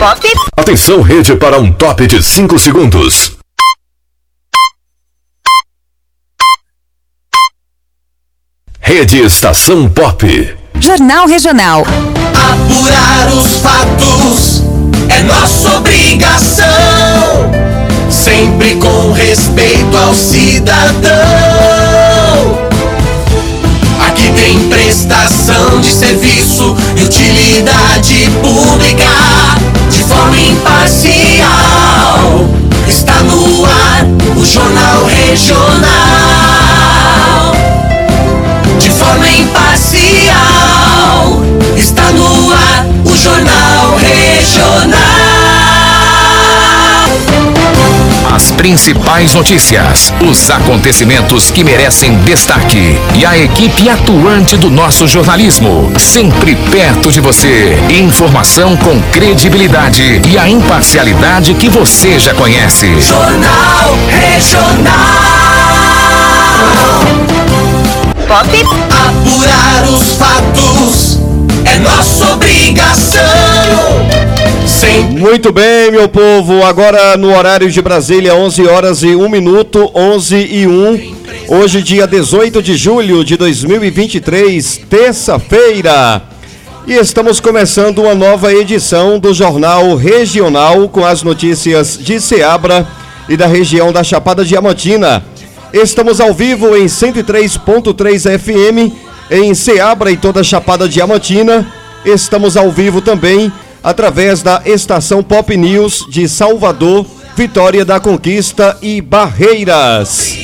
Pop. Atenção, rede, para um top de 5 segundos. Rede Estação Pop. Jornal Regional. Apurar os fatos é nossa obrigação. Sempre com respeito ao cidadão. Aqui tem prestação de serviço e utilidade pública forma imparcial. Está no ar o Jornal Regional. De forma imparcial. Está no ar o Jornal As principais notícias, os acontecimentos que merecem destaque e a equipe atuante do nosso jornalismo, sempre perto de você. Informação com credibilidade e a imparcialidade que você já conhece. Jornal Regional. Pop. Apurar os fatos é nossa obrigação. Muito bem, meu povo. Agora no horário de Brasília, 11 horas e 1 minuto, 11 e 1. Hoje, dia 18 de julho de 2023, terça-feira. E estamos começando uma nova edição do Jornal Regional com as notícias de Ceabra e da região da Chapada Diamantina. Estamos ao vivo em 103.3 FM em Ceabra e toda a Chapada Diamantina. Estamos ao vivo também através da estação Pop News de Salvador, Vitória da Conquista e Barreiras.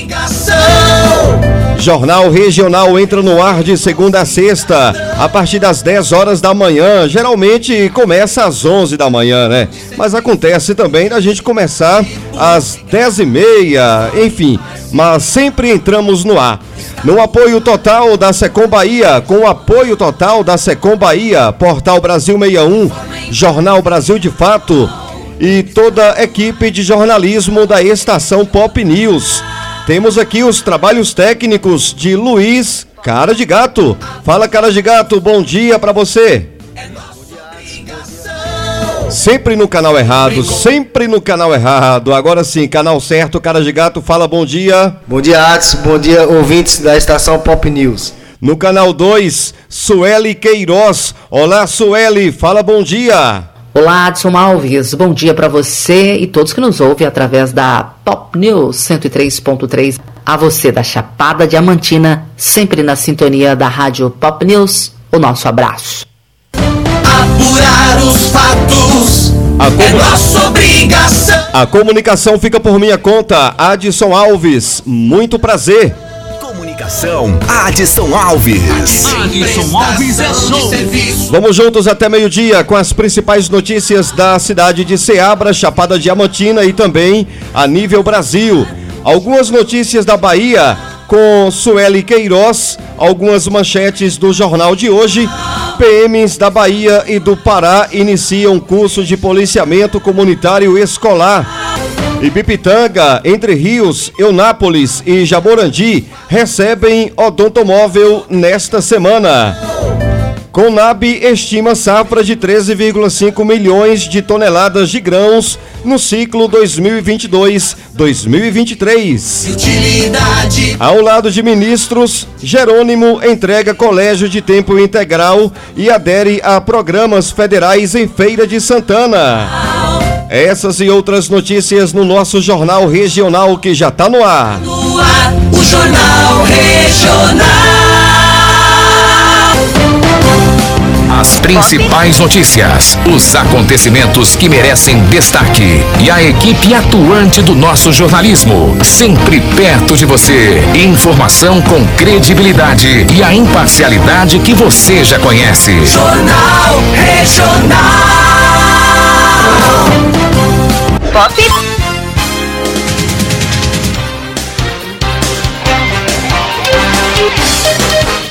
Jornal Regional entra no ar de segunda a sexta, a partir das 10 horas da manhã. Geralmente começa às 11 da manhã, né? Mas acontece também da gente começar às 10 e meia, enfim. Mas sempre entramos no ar. No apoio total da Secom Bahia, com o apoio total da Secom Bahia, Portal Brasil 61, Jornal Brasil de Fato e toda a equipe de jornalismo da estação Pop News. Temos aqui os trabalhos técnicos de Luiz Cara de Gato. Fala, Cara de Gato, bom dia pra você. Sempre no canal errado, sempre no canal errado. Agora sim, canal certo, Cara de Gato, fala bom dia. Bom dia, Adson. Bom dia, ouvintes da estação Pop News. No canal 2, Sueli Queiroz. Olá, Sueli, fala bom dia. Olá, Adson Alves. Bom dia para você e todos que nos ouvem através da Pop News 103.3. A você da Chapada Diamantina, sempre na sintonia da Rádio Pop News. O nosso abraço. Apurar os fatos A é nossa obrigação. A comunicação fica por minha conta. Adson Alves, muito prazer. Comunicação, Adson Alves. Adson Alves é show. Serviço Vamos juntos até meio-dia com as principais notícias da cidade de Ceabra, Chapada Diamantina e também a nível Brasil. Algumas notícias da Bahia com Sueli Queiroz, algumas manchetes do jornal de hoje. PMs da Bahia e do Pará iniciam curso de policiamento comunitário escolar. Ibipitanga, Entre Rios, Eunápolis e Jaborandi recebem odontomóvel nesta semana. Conab estima safra de 13,5 milhões de toneladas de grãos no ciclo 2022-2023. utilidade Ao lado de ministros, Jerônimo entrega colégio de tempo integral e adere a programas federais em Feira de Santana. Essas e outras notícias no nosso jornal regional que já está no ar. no ar. O Jornal Regional. As principais notícias, os acontecimentos que merecem destaque e a equipe atuante do nosso jornalismo, sempre perto de você. Informação com credibilidade e a imparcialidade que você já conhece. Jornal Regional. Pop.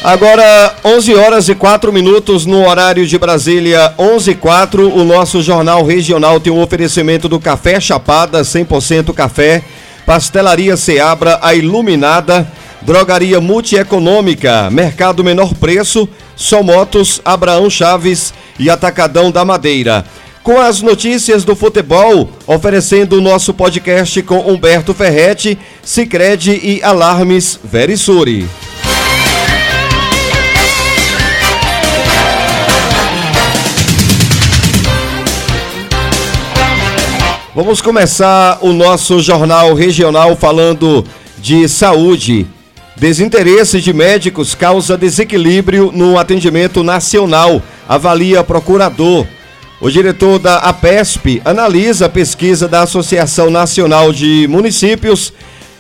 Agora, 11 horas e 4 minutos no horário de Brasília, 11 e 4. O nosso jornal regional tem um oferecimento do Café Chapada, 100% café, Pastelaria Seabra, a Iluminada, Drogaria Multieconômica, Mercado Menor Preço, Somotos, Abraão Chaves e Atacadão da Madeira. Com as notícias do futebol, oferecendo o nosso podcast com Humberto Ferretti, Sicredi e Alarmes Verisuri. Vamos começar o nosso jornal regional falando de saúde. Desinteresse de médicos causa desequilíbrio no atendimento nacional, avalia procurador. O diretor da APESP analisa a pesquisa da Associação Nacional de Municípios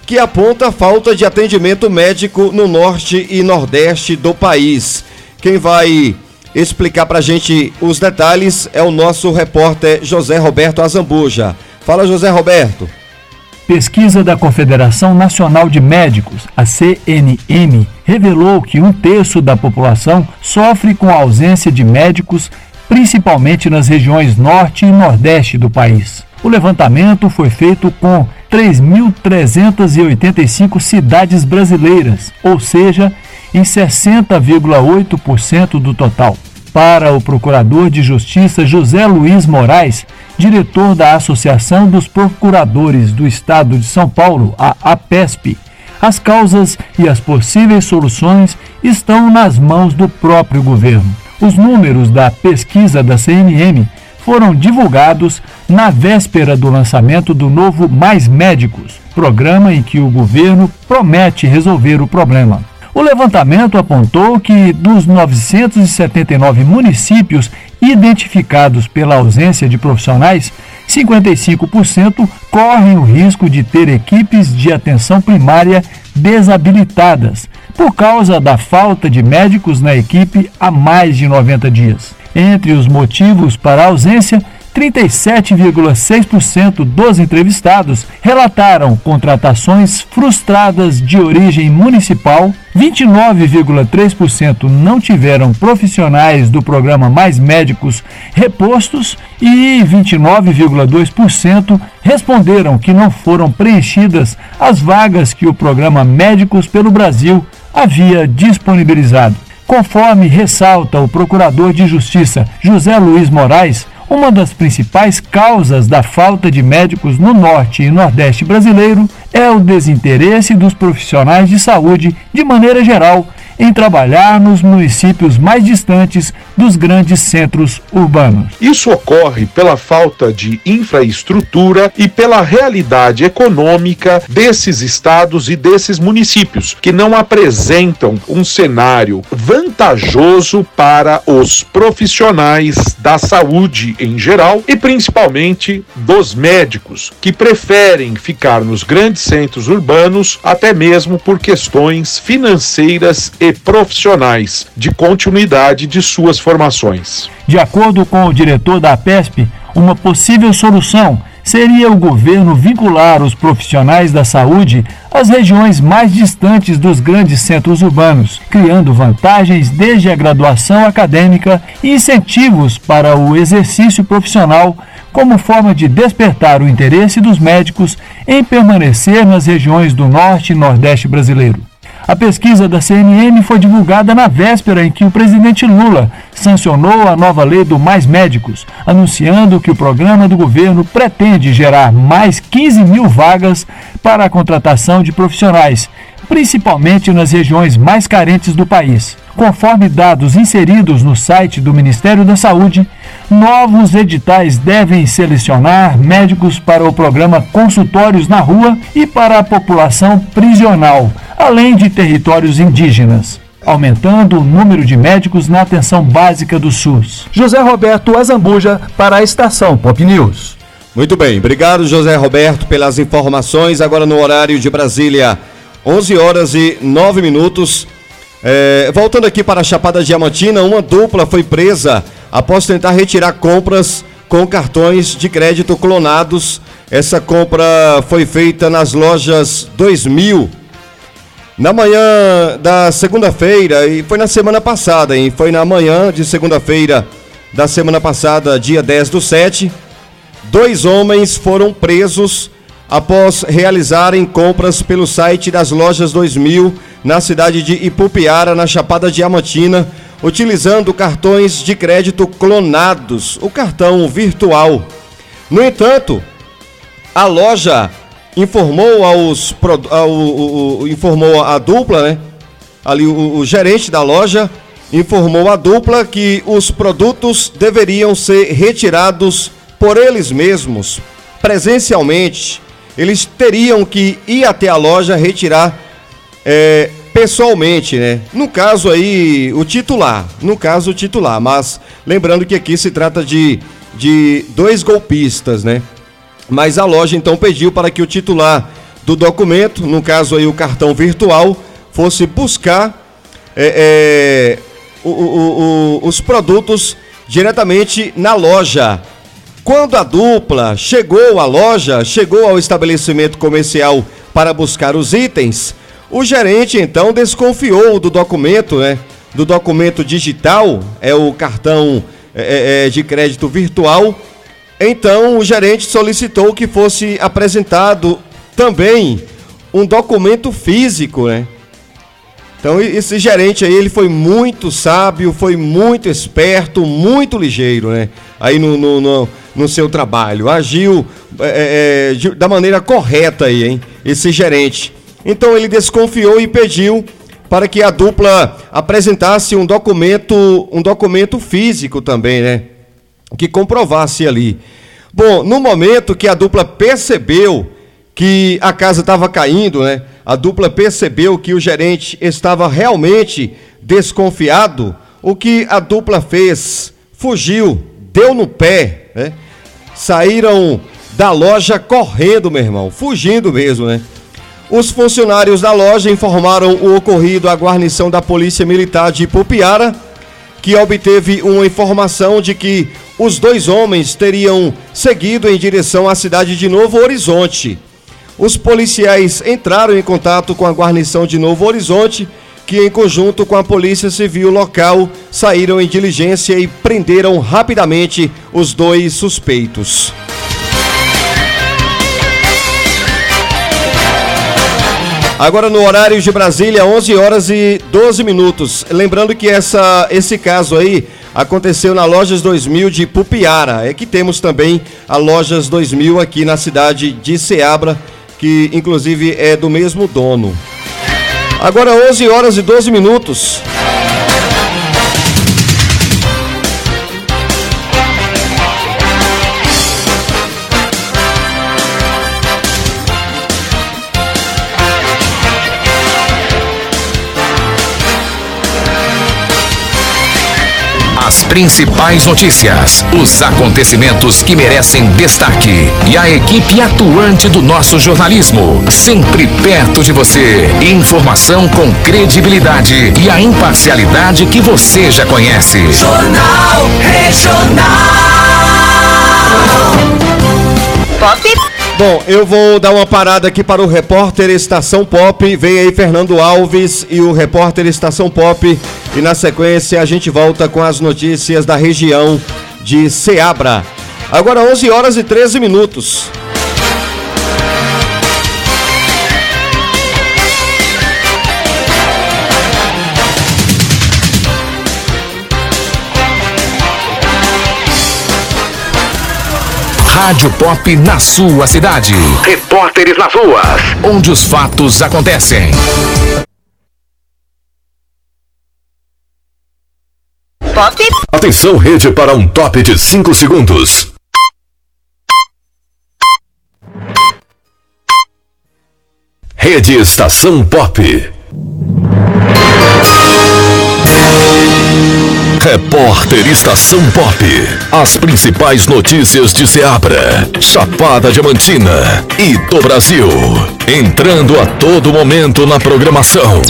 que aponta falta de atendimento médico no norte e nordeste do país. Quem vai explicar para a gente os detalhes é o nosso repórter José Roberto Azambuja. Fala, José Roberto. Pesquisa da Confederação Nacional de Médicos, a CNM, revelou que um terço da população sofre com a ausência de médicos principalmente nas regiões norte e nordeste do país. O levantamento foi feito com 3.385 cidades brasileiras, ou seja, em 60,8% do total. Para o Procurador de Justiça José Luiz Moraes, diretor da Associação dos Procuradores do Estado de São Paulo, a APESP, as causas e as possíveis soluções estão nas mãos do próprio governo. Os números da pesquisa da CNM foram divulgados na véspera do lançamento do novo Mais Médicos, programa em que o governo promete resolver o problema. O levantamento apontou que dos 979 municípios identificados pela ausência de profissionais, 55% correm o risco de ter equipes de atenção primária desabilitadas, por causa da falta de médicos na equipe há mais de 90 dias. Entre os motivos para a ausência, 37,6% dos entrevistados relataram contratações frustradas de origem municipal, 29,3% não tiveram profissionais do programa Mais Médicos repostos e 29,2% responderam que não foram preenchidas as vagas que o programa Médicos pelo Brasil havia disponibilizado. Conforme ressalta o Procurador de Justiça José Luiz Moraes, uma das principais causas da falta de médicos no norte e nordeste brasileiro é o desinteresse dos profissionais de saúde, de maneira geral, em trabalhar nos municípios mais distantes dos grandes centros urbanos. Isso ocorre pela falta de infraestrutura e pela realidade econômica desses estados e desses municípios, que não apresentam um cenário vantajoso para os profissionais da saúde em geral e principalmente dos médicos, que preferem ficar nos grandes centros urbanos até mesmo por questões financeiras e profissionais de continuidade de suas formações. De acordo com o diretor da APESP, uma possível solução seria o governo vincular os profissionais da saúde às regiões mais distantes dos grandes centros urbanos, criando vantagens desde a graduação acadêmica e incentivos para o exercício profissional, como forma de despertar o interesse dos médicos em permanecer nas regiões do norte e nordeste brasileiro. A pesquisa da CNN foi divulgada na véspera em que o presidente Lula sancionou a nova lei do Mais Médicos, anunciando que o programa do governo pretende gerar mais 15 mil vagas para a contratação de profissionais, principalmente nas regiões mais carentes do país. Conforme dados inseridos no site do Ministério da Saúde, novos editais devem selecionar médicos para o programa Consultórios na Rua e para a população prisional, além de territórios indígenas aumentando o número de médicos na atenção básica do SUS. José Roberto Azambuja para a estação Pop News. Muito bem, obrigado José Roberto pelas informações. Agora no horário de Brasília, 11 horas e 9 minutos. É, voltando aqui para a Chapada Diamantina, uma dupla foi presa após tentar retirar compras com cartões de crédito clonados. Essa compra foi feita nas lojas 2000. Na manhã da segunda-feira, e foi na semana passada, hein? Foi na manhã de segunda-feira da semana passada, dia 10 do 7, dois homens foram presos após realizarem compras pelo site das lojas 2000 na cidade de Ipupiara, na Chapada Diamantina, utilizando cartões de crédito clonados, o cartão virtual. No entanto, a loja informou aos ao, o, informou a dupla, né? Ali o, o gerente da loja informou a dupla que os produtos deveriam ser retirados por eles mesmos, presencialmente. Eles teriam que ir até a loja retirar é, pessoalmente, né? No caso aí, o titular. No caso, o titular. Mas lembrando que aqui se trata de, de dois golpistas, né? Mas a loja então pediu para que o titular do documento, no caso aí o cartão virtual, fosse buscar é, é, o, o, o, os produtos diretamente na loja. Quando a dupla chegou à loja, chegou ao estabelecimento comercial para buscar os itens, o gerente então desconfiou do documento, né? Do documento digital, é o cartão é, é, é de crédito virtual então, o gerente solicitou que fosse apresentado também um documento físico, né? Então, esse gerente aí, ele foi muito sábio, foi muito esperto, muito ligeiro, né? Aí no, no, no, no seu trabalho. Agiu é, é, da maneira correta aí, hein? Esse gerente. Então, ele desconfiou e pediu para que a dupla apresentasse um documento, um documento físico também, né? Que comprovasse ali. Bom, no momento que a dupla percebeu que a casa estava caindo, né? A dupla percebeu que o gerente estava realmente desconfiado. O que a dupla fez? Fugiu, deu no pé, né? Saíram da loja correndo, meu irmão, fugindo mesmo, né? Os funcionários da loja informaram o ocorrido à guarnição da Polícia Militar de Pupiara, que obteve uma informação de que os dois homens teriam seguido em direção à cidade de Novo Horizonte. Os policiais entraram em contato com a guarnição de Novo Horizonte, que, em conjunto com a Polícia Civil local, saíram em diligência e prenderam rapidamente os dois suspeitos. Agora no horário de Brasília, 11 horas e 12 minutos. Lembrando que essa, esse caso aí aconteceu na Lojas 2000 de Pupiara. É que temos também a Lojas 2000 aqui na cidade de Ceabra, que inclusive é do mesmo dono. Agora 11 horas e 12 minutos. Principais notícias, os acontecimentos que merecem destaque e a equipe atuante do nosso jornalismo, sempre perto de você. Informação com credibilidade e a imparcialidade que você já conhece. Jornal Regional. Pop. Bom, eu vou dar uma parada aqui para o repórter Estação Pop. Vem aí Fernando Alves e o repórter Estação Pop. E na sequência a gente volta com as notícias da região de Ceabra. Agora 11 horas e 13 minutos. Rádio Pop na sua cidade. Repórteres nas ruas. Onde os fatos acontecem. Pop. Atenção, rede, para um top de 5 segundos. Rede Estação Pop. Repórter Estação Pop. As principais notícias de Ceabra, Chapada Diamantina e do Brasil. Entrando a todo momento na programação.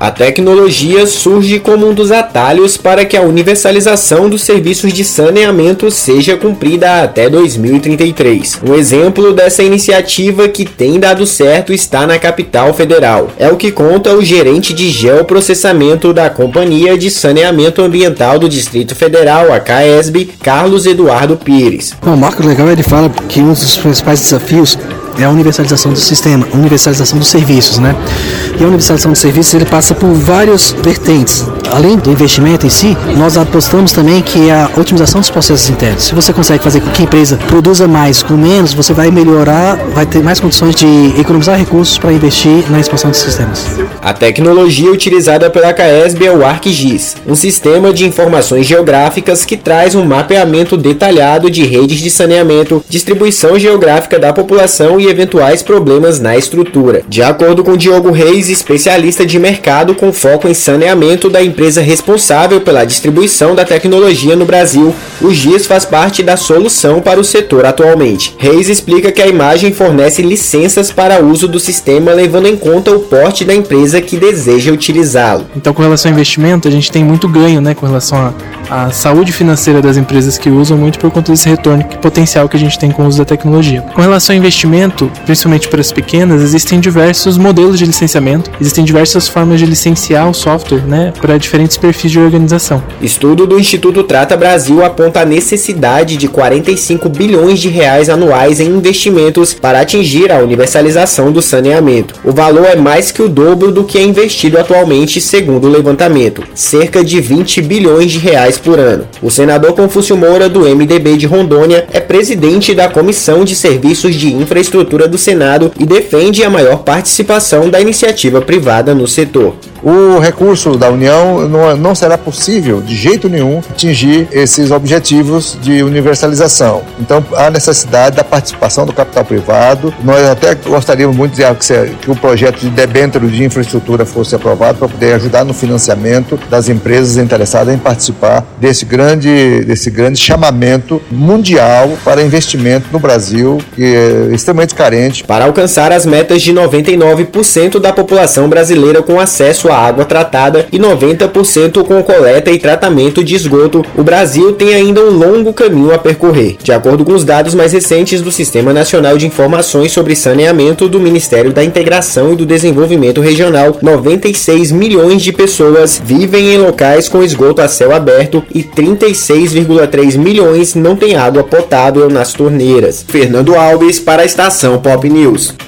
A tecnologia surge como um dos atalhos para que a universalização dos serviços de saneamento seja cumprida até 2033. Um exemplo dessa iniciativa que tem dado certo está na capital federal. É o que conta o gerente de geoprocessamento da Companhia de Saneamento Ambiental do Distrito Federal, a CAESB, Carlos Eduardo Pires. O Marco Legal ele fala que um dos principais desafios é a universalização do sistema, universalização dos serviços, né? E a universalização dos serviços ele passa por vários vertentes. Além do investimento em si, nós apostamos também que a otimização dos processos internos. Se você consegue fazer com que a empresa produza mais com menos, você vai melhorar, vai ter mais condições de economizar recursos para investir na expansão dos sistemas. A tecnologia utilizada pela CAESB é o ArcGIS, um sistema de informações geográficas que traz um mapeamento detalhado de redes de saneamento, distribuição geográfica da população e eventuais problemas na estrutura. De acordo com Diogo Reis, especialista de mercado com foco em saneamento da empresa responsável pela distribuição da tecnologia no Brasil, o GIS faz parte da solução para o setor atualmente. Reis explica que a imagem fornece licenças para uso do sistema levando em conta o porte da empresa que deseja utilizá-lo. Então, com relação ao investimento, a gente tem muito ganho, né, com relação à saúde financeira das empresas que usam, muito por conta desse retorno que potencial que a gente tem com o uso da tecnologia. Com relação ao investimento, principalmente para as pequenas, existem diversos modelos de licenciamento, existem diversas formas de licenciar o software, né, para diferentes perfis de organização. Estudo do Instituto Trata Brasil aponta a necessidade de 45 bilhões de reais anuais em investimentos para atingir a universalização do saneamento. O valor é mais que o dobro do que é investido atualmente, segundo o levantamento, cerca de 20 bilhões de reais por ano. O senador Confúcio Moura do MDB de Rondônia é presidente da Comissão de Serviços de Infraestrutura do Senado e defende a maior participação da iniciativa privada no setor. O recurso da União não, não será possível, de jeito nenhum, atingir esses objetivos de universalização. Então, há necessidade da participação do capital privado. Nós até gostaríamos muito de que o projeto de debênture de infraestrutura fosse aprovado para poder ajudar no financiamento das empresas interessadas em participar desse grande, desse grande chamamento mundial para investimento no Brasil, que é extremamente carente. Para alcançar as metas de 99% da população brasileira com acesso à água tratada e 90% com coleta e tratamento de esgoto, o Brasil tem ainda um longo caminho a percorrer. De acordo com os dados mais recentes do Sistema Nacional de Informações sobre Saneamento do Ministério da Integração e do Desenvolvimento Regional, 96 milhões de pessoas vivem em locais com esgoto a céu aberto e 36,3 milhões não têm água potável nas torneiras. Fernando Alves para a estação Pop News.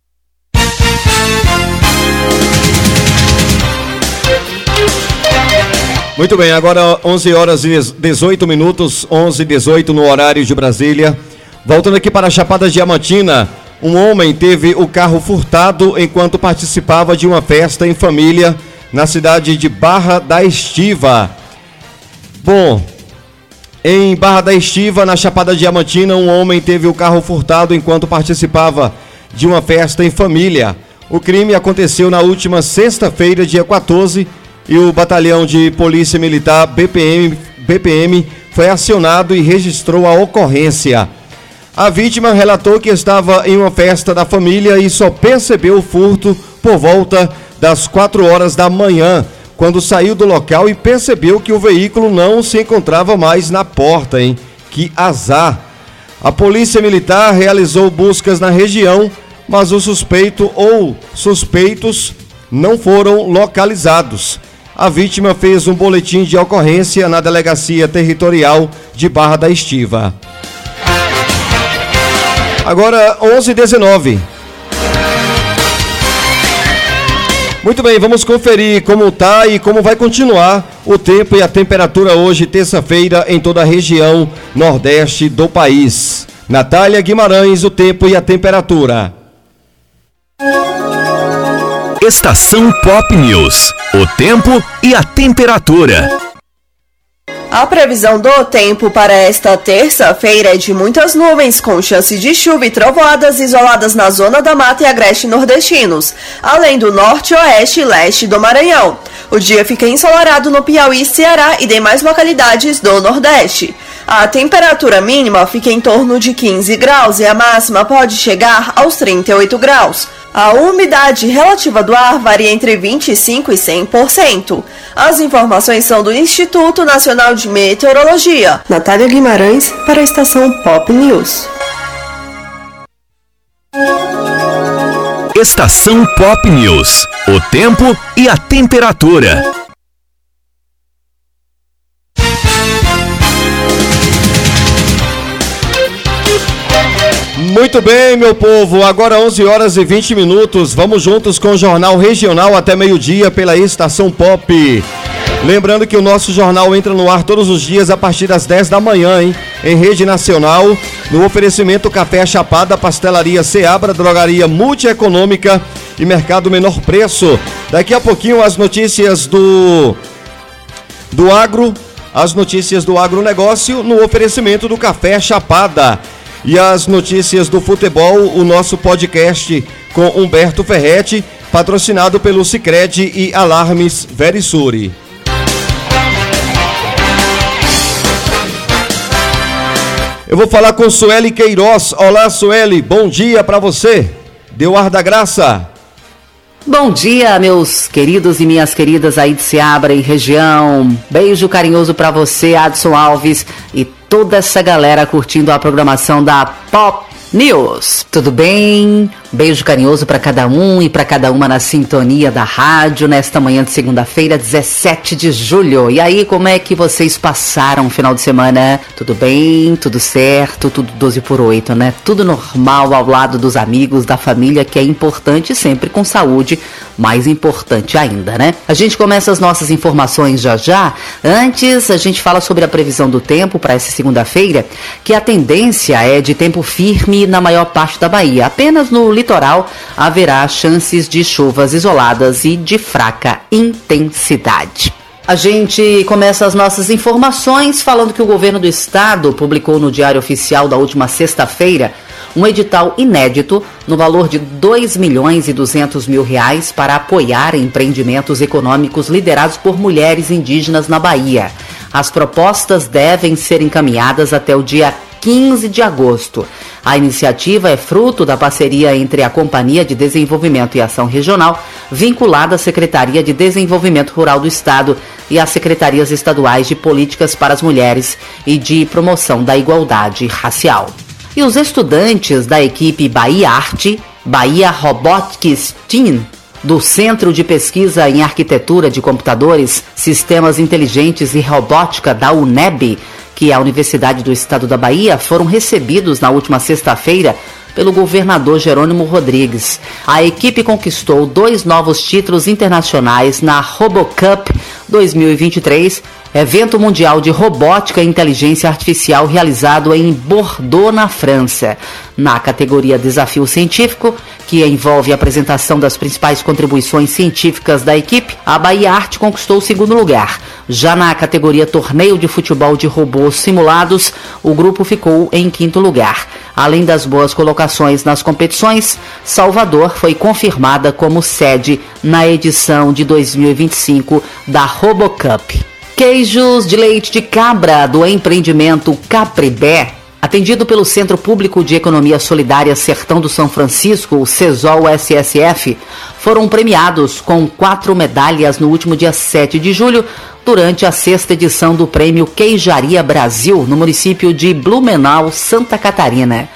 Muito bem, agora 11 horas e 18 minutos, 11 e 18 no horário de Brasília. Voltando aqui para a Chapada Diamantina, um homem teve o carro furtado enquanto participava de uma festa em família na cidade de Barra da Estiva. Bom, em Barra da Estiva, na Chapada Diamantina, um homem teve o carro furtado enquanto participava de uma festa em família. O crime aconteceu na última sexta-feira, dia 14, e o batalhão de Polícia Militar BPM, BPM foi acionado e registrou a ocorrência. A vítima relatou que estava em uma festa da família e só percebeu o furto por volta das 4 horas da manhã, quando saiu do local e percebeu que o veículo não se encontrava mais na porta, hein? Que azar! A Polícia Militar realizou buscas na região, mas o suspeito ou suspeitos não foram localizados. A vítima fez um boletim de ocorrência na Delegacia Territorial de Barra da Estiva. Agora 11:19. Muito bem, vamos conferir como está e como vai continuar o tempo e a temperatura hoje, terça-feira, em toda a região nordeste do país. Natália Guimarães, o tempo e a temperatura. Estação Pop News. O tempo e a temperatura. A previsão do tempo para esta terça-feira é de muitas nuvens, com chance de chuva e trovoadas isoladas na zona da mata e agreste nordestinos, além do norte, oeste e leste do Maranhão. O dia fica ensolarado no Piauí, Ceará e demais localidades do Nordeste. A temperatura mínima fica em torno de 15 graus e a máxima pode chegar aos 38 graus. A umidade relativa do ar varia entre 25% e 100%. As informações são do Instituto Nacional de Meteorologia. Natália Guimarães, para a estação Pop News. Estação Pop News. O tempo e a temperatura. Muito bem, meu povo. Agora 11 horas e 20 minutos. Vamos juntos com o Jornal Regional até meio-dia pela Estação Pop. Lembrando que o nosso jornal entra no ar todos os dias a partir das 10 da manhã, hein? Em rede nacional, no oferecimento Café Chapada, Pastelaria Seabra, Drogaria Multieconômica e Mercado Menor Preço. Daqui a pouquinho as notícias do do agro, as notícias do agronegócio no oferecimento do Café Chapada. E as notícias do futebol, o nosso podcast com Humberto Ferretti, patrocinado pelo Cicred e Alarmes Verisuri. Eu vou falar com Sueli Queiroz. Olá, Sueli, bom dia para você. Deu ar da graça. Bom dia, meus queridos e minhas queridas aí de Seabra e região. Beijo carinhoso para você, Adson Alves, e toda essa galera curtindo a programação da Pop News. Tudo bem? Beijo carinhoso para cada um e para cada uma na sintonia da rádio nesta manhã de segunda-feira, 17 de julho. E aí, como é que vocês passaram o final de semana? Tudo bem? Tudo certo? Tudo 12 por 8, né? Tudo normal ao lado dos amigos, da família, que é importante sempre com saúde, mais importante ainda, né? A gente começa as nossas informações já já. Antes, a gente fala sobre a previsão do tempo para essa segunda-feira, que a tendência é de tempo firme na maior parte da Bahia. Apenas no litoral haverá chances de chuvas isoladas e de fraca intensidade. A gente começa as nossas informações falando que o governo do estado publicou no Diário Oficial da última sexta-feira um edital inédito no valor de 2 milhões e 200 mil reais para apoiar empreendimentos econômicos liderados por mulheres indígenas na Bahia. As propostas devem ser encaminhadas até o dia 15 de agosto. A iniciativa é fruto da parceria entre a Companhia de Desenvolvimento e Ação Regional, vinculada à Secretaria de Desenvolvimento Rural do Estado e às Secretarias Estaduais de Políticas para as Mulheres e de Promoção da Igualdade Racial. E os estudantes da equipe Bahia Arte, Bahia Robotics Team, do Centro de Pesquisa em Arquitetura de Computadores, Sistemas Inteligentes e Robótica da UNEB, que é a Universidade do Estado da Bahia, foram recebidos na última sexta-feira pelo governador Jerônimo Rodrigues. A equipe conquistou dois novos títulos internacionais na RoboCup 2023, evento mundial de robótica e inteligência artificial realizado em Bordeaux, na França. Na categoria Desafio Científico, que envolve a apresentação das principais contribuições científicas da equipe, a Bahia Arte conquistou o segundo lugar. Já na categoria Torneio de Futebol de Robôs Simulados, o grupo ficou em quinto lugar. Além das boas colocações nas competições, Salvador foi confirmada como sede na edição de 2025 da RoboCup. Queijos de leite de cabra do empreendimento Capribé Atendido pelo Centro Público de Economia Solidária Sertão do São Francisco, o CESOL SSF, foram premiados com quatro medalhas no último dia 7 de julho, durante a sexta edição do Prêmio Queijaria Brasil, no município de Blumenau, Santa Catarina.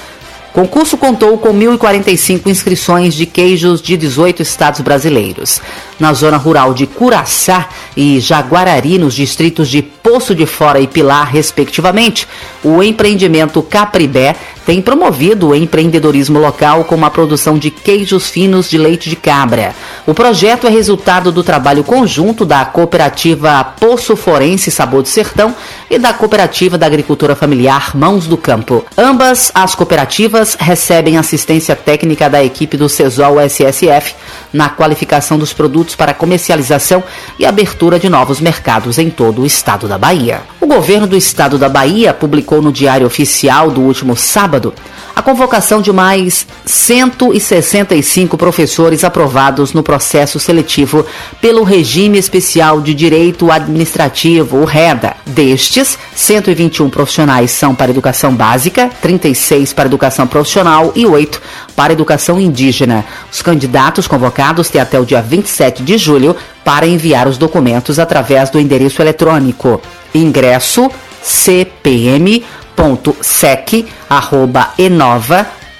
Concurso contou com 1.045 inscrições de queijos de 18 estados brasileiros. Na zona rural de Curaçá e Jaguarari, nos distritos de Poço de Fora e Pilar, respectivamente, o empreendimento Capribé tem promovido o empreendedorismo local com a produção de queijos finos de leite de cabra. O projeto é resultado do trabalho conjunto da cooperativa Poço Forense Sabor do Sertão e da cooperativa da agricultura familiar Mãos do Campo. Ambas as cooperativas recebem assistência técnica da equipe do CESOL SSF na qualificação dos produtos para comercialização e abertura de novos mercados em todo o estado da Bahia. O governo do estado da Bahia publicou no Diário Oficial do último sábado a convocação de mais 165 professores aprovados no processo seletivo pelo Regime Especial de Direito Administrativo, o REDA. Destes, 121 profissionais são para educação básica, 36 para educação profissional e 8 para educação indígena. Os candidatos convocados têm até o dia 27 de julho para enviar os documentos através do endereço eletrônico. Ingresso cpm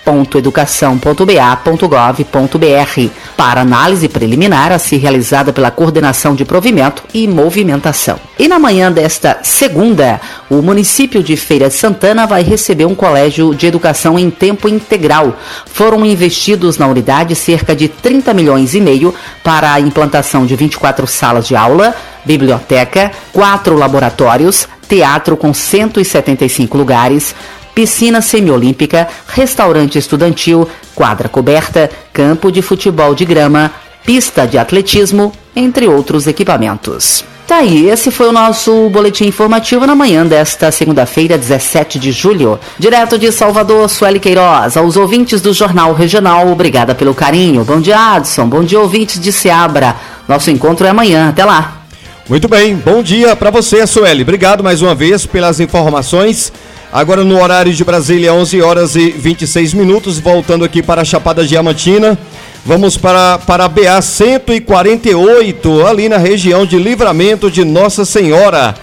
www.sec.enova.educação.ba.gov.br para análise preliminar a ser realizada pela Coordenação de Provimento e Movimentação. E na manhã desta segunda, o município de Feira de Santana vai receber um colégio de educação em tempo integral. Foram investidos na unidade cerca de 30 milhões e meio para a implantação de 24 salas de aula, biblioteca, quatro laboratórios, teatro com 175 lugares, piscina semiolímpica, restaurante estudantil, quadra coberta, campo de futebol de grama, pista de atletismo, entre outros equipamentos. Tá aí, esse foi o nosso boletim informativo na manhã desta segunda-feira, 17 de julho. Direto de Salvador, Sueli Queiroz, aos ouvintes do Jornal Regional, obrigada pelo carinho. Bom dia, Adson. Bom dia, ouvintes de Seabra. Nosso encontro é amanhã. Até lá. Muito bem, bom dia para você, Sueli. Obrigado mais uma vez pelas informações. Agora no horário de Brasília, 11 horas e 26 minutos, voltando aqui para a Chapada Diamantina. Vamos para, para a BA 148, ali na região de Livramento de Nossa Senhora.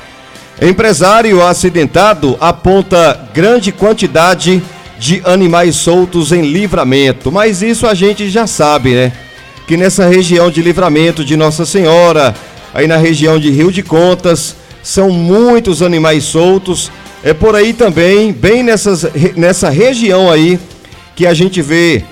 Empresário acidentado aponta grande quantidade de animais soltos em livramento, mas isso a gente já sabe, né? Que nessa região de livramento de Nossa Senhora, aí na região de Rio de Contas. São muitos animais soltos. É por aí também, bem nessas, nessa região aí, que a gente vê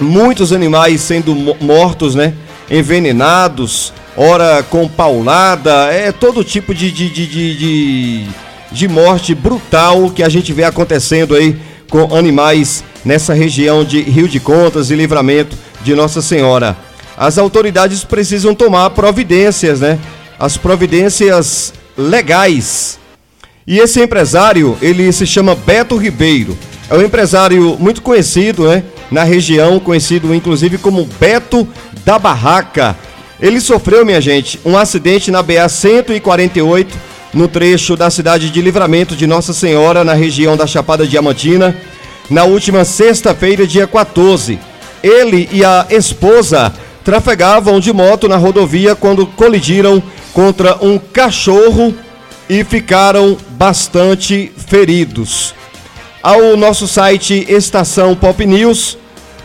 muitos animais sendo mortos, né? Envenenados, ora com paulada, é todo tipo de, de, de, de, de morte brutal que a gente vê acontecendo aí com animais nessa região de Rio de Contas e Livramento de Nossa Senhora as autoridades precisam tomar providências, né? As providências legais. E esse empresário, ele se chama Beto Ribeiro. É um empresário muito conhecido, né? Na região, conhecido inclusive como Beto da Barraca. Ele sofreu, minha gente, um acidente na BA 148, no trecho da cidade de Livramento de Nossa Senhora, na região da Chapada Diamantina, na última sexta-feira, dia 14. Ele e a esposa trafegavam de moto na rodovia quando colidiram contra um cachorro e ficaram bastante feridos. Ao nosso site Estação Pop News,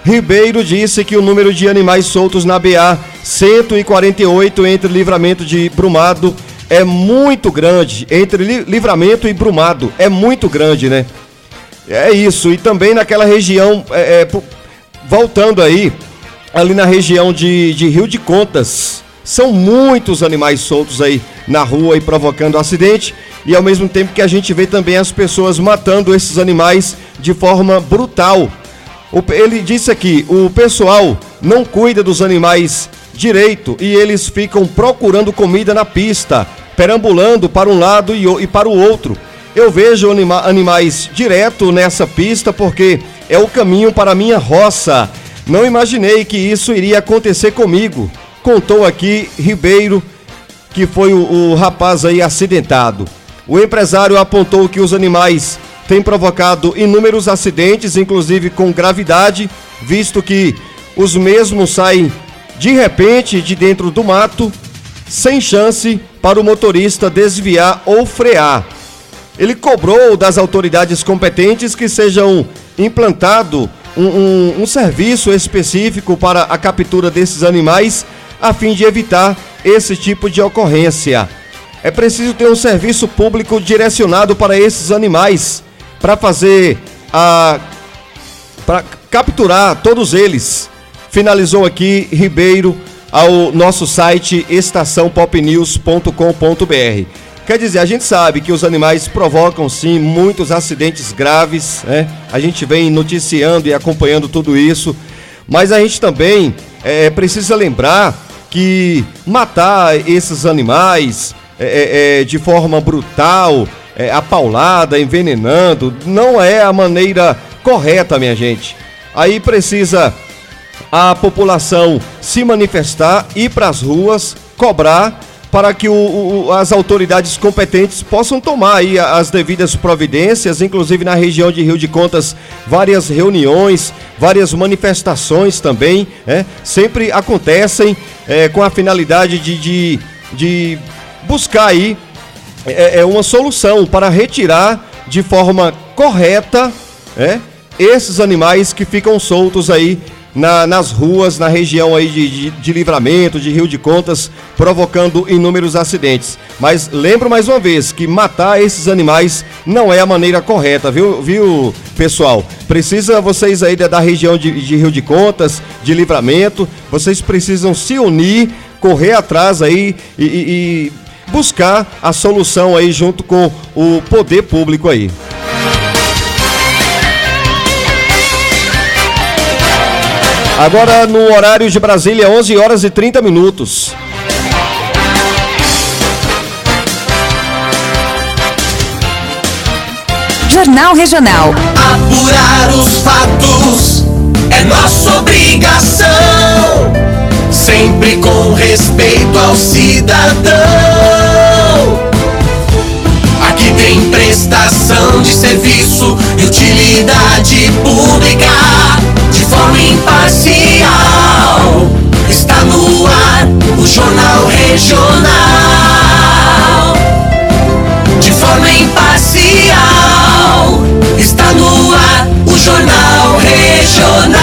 Ribeiro disse que o número de animais soltos na BA 148 entre Livramento de Brumado é muito grande. Entre Livramento e Brumado é muito grande, né? É isso. E também naquela região, é, é, voltando aí, ali na região de, de Rio de Contas. São muitos animais soltos aí na rua e provocando acidente. E ao mesmo tempo que a gente vê também as pessoas matando esses animais de forma brutal. Ele disse aqui: o pessoal não cuida dos animais direito e eles ficam procurando comida na pista, perambulando para um lado e para o outro. Eu vejo anima animais direto nessa pista porque é o caminho para a minha roça não imaginei que isso iria acontecer comigo, contou aqui Ribeiro, que foi o, o rapaz aí acidentado. O empresário apontou que os animais têm provocado inúmeros acidentes, inclusive com gravidade, visto que os mesmos saem de repente de dentro do mato, sem chance para o motorista desviar ou frear. Ele cobrou das autoridades competentes que sejam implantado um, um, um serviço específico para a captura desses animais a fim de evitar esse tipo de ocorrência. é preciso ter um serviço público direcionado para esses animais, para fazer a. para capturar todos eles. Finalizou aqui Ribeiro ao nosso site estaçãopopnews.com.br. Quer dizer, a gente sabe que os animais provocam sim muitos acidentes graves, né? A gente vem noticiando e acompanhando tudo isso, mas a gente também é, precisa lembrar que matar esses animais é, é, é de forma brutal, é, apaulada, envenenando, não é a maneira correta, minha gente. Aí precisa a população se manifestar, ir para as ruas, cobrar para que o, o, as autoridades competentes possam tomar aí as devidas providências, inclusive na região de Rio de Contas, várias reuniões, várias manifestações também, é, sempre acontecem é, com a finalidade de, de, de buscar aí é, é uma solução para retirar de forma correta é, esses animais que ficam soltos aí na, nas ruas, na região aí de, de, de, livramento, de Rio de Contas, provocando inúmeros acidentes. Mas lembro mais uma vez que matar esses animais não é a maneira correta, viu, viu pessoal? Precisa vocês aí da, da região de, de Rio de Contas, de livramento, vocês precisam se unir, correr atrás aí e, e, e buscar a solução aí junto com o poder público aí. Agora no horário de Brasília, 11 horas e 30 minutos. Jornal Regional. Apurar os fatos é nossa obrigação. Sempre com respeito ao cidadão. Aqui tem prestação de serviço e utilidade pública forma imparcial. Está no ar o Jornal Regional. De forma imparcial. Está no ar o Jornal Regional.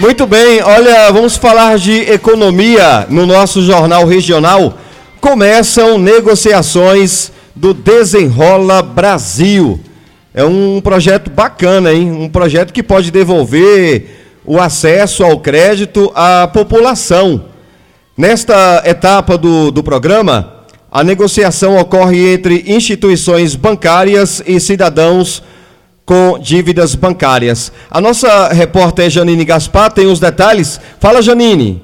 Muito bem, olha, vamos falar de economia no nosso jornal regional. Começam negociações do Desenrola Brasil. É um projeto bacana, hein? Um projeto que pode devolver o acesso ao crédito à população. Nesta etapa do, do programa, a negociação ocorre entre instituições bancárias e cidadãos com dívidas bancárias. A nossa repórter Janine Gaspar tem os detalhes. Fala, Janine.